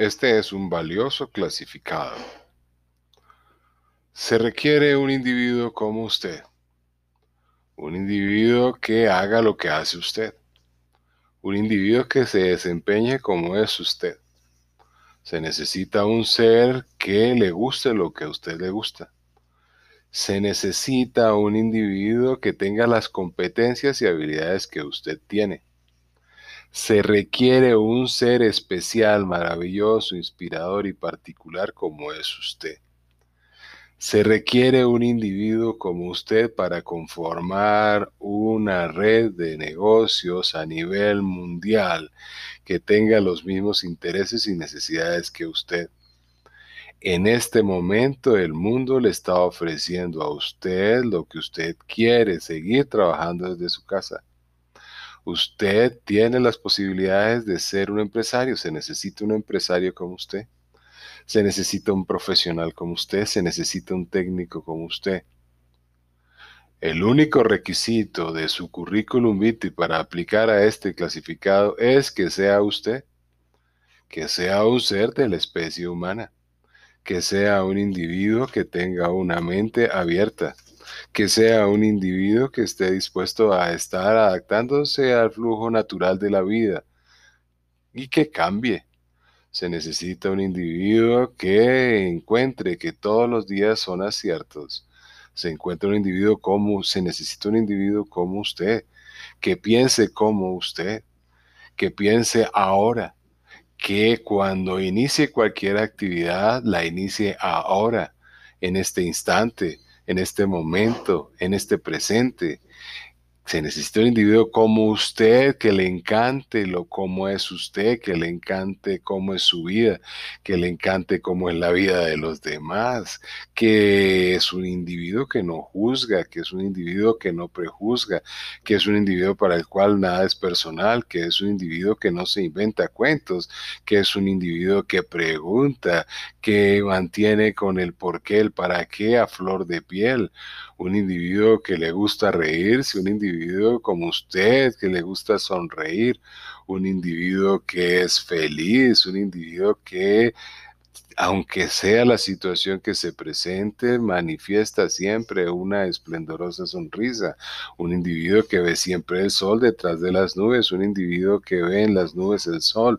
Este es un valioso clasificado. Se requiere un individuo como usted. Un individuo que haga lo que hace usted. Un individuo que se desempeñe como es usted. Se necesita un ser que le guste lo que a usted le gusta. Se necesita un individuo que tenga las competencias y habilidades que usted tiene se requiere un ser especial, maravilloso, inspirador y particular como es usted. Se requiere un individuo como usted para conformar una red de negocios a nivel mundial que tenga los mismos intereses y necesidades que usted. En este momento el mundo le está ofreciendo a usted lo que usted quiere, seguir trabajando desde su casa Usted tiene las posibilidades de ser un empresario. Se necesita un empresario como usted. Se necesita un profesional como usted. Se necesita un técnico como usted. El único requisito de su currículum vitae para aplicar a este clasificado es que sea usted, que sea un ser de la especie humana, que sea un individuo que tenga una mente abierta, que sea un individuo que esté dispuesto a estar adaptándose al flujo natural de la vida y que cambie. Se necesita un individuo que encuentre que todos los días son aciertos. Se encuentra un individuo como, se necesita un individuo como usted, que piense como usted, que piense ahora, que cuando inicie cualquier actividad, la inicie ahora, en este instante, en este momento, en este presente, se necesita un individuo como usted, que le encante lo como es usted, que le encante cómo es su vida, que le encante cómo es la vida de los demás, que es un individuo que no juzga, que es un individuo que no prejuzga, que es un individuo para el cual nada es personal, que es un individuo que no se inventa cuentos, que es un individuo que pregunta, que mantiene con el por qué, el para qué a flor de piel, un individuo que le gusta reírse, un individuo como usted que le gusta sonreír, un individuo que es feliz, un individuo que aunque sea la situación que se presente, manifiesta siempre una esplendorosa sonrisa. Un individuo que ve siempre el sol detrás de las nubes, un individuo que ve en las nubes el sol,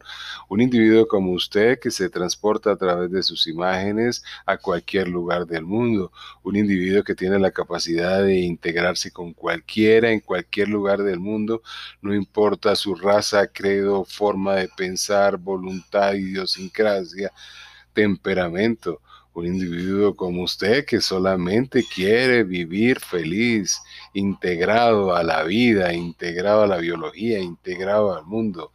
un individuo como usted que se transporta a través de sus imágenes a cualquier lugar del mundo, un individuo que tiene la capacidad de integrarse con cualquiera en cualquier lugar del mundo, no importa su raza, credo, forma de pensar, voluntad, idiosincrasia temperamento, un individuo como usted que solamente quiere vivir feliz, integrado a la vida, integrado a la biología, integrado al mundo.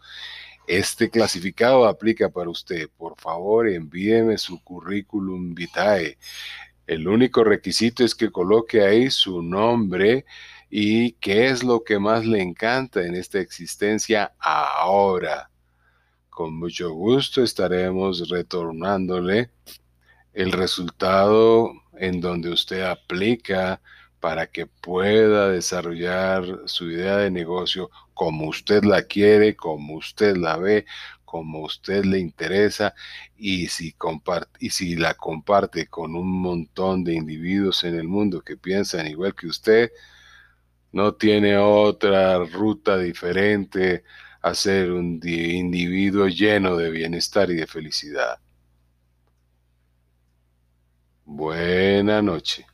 Este clasificado aplica para usted. Por favor, envíeme su currículum vitae. El único requisito es que coloque ahí su nombre y qué es lo que más le encanta en esta existencia ahora. Con mucho gusto estaremos retornándole el resultado en donde usted aplica para que pueda desarrollar su idea de negocio como usted la quiere, como usted la ve, como usted le interesa y si, comparte, y si la comparte con un montón de individuos en el mundo que piensan igual que usted, no tiene otra ruta diferente a ser un individuo lleno de bienestar y de felicidad. Buena noche.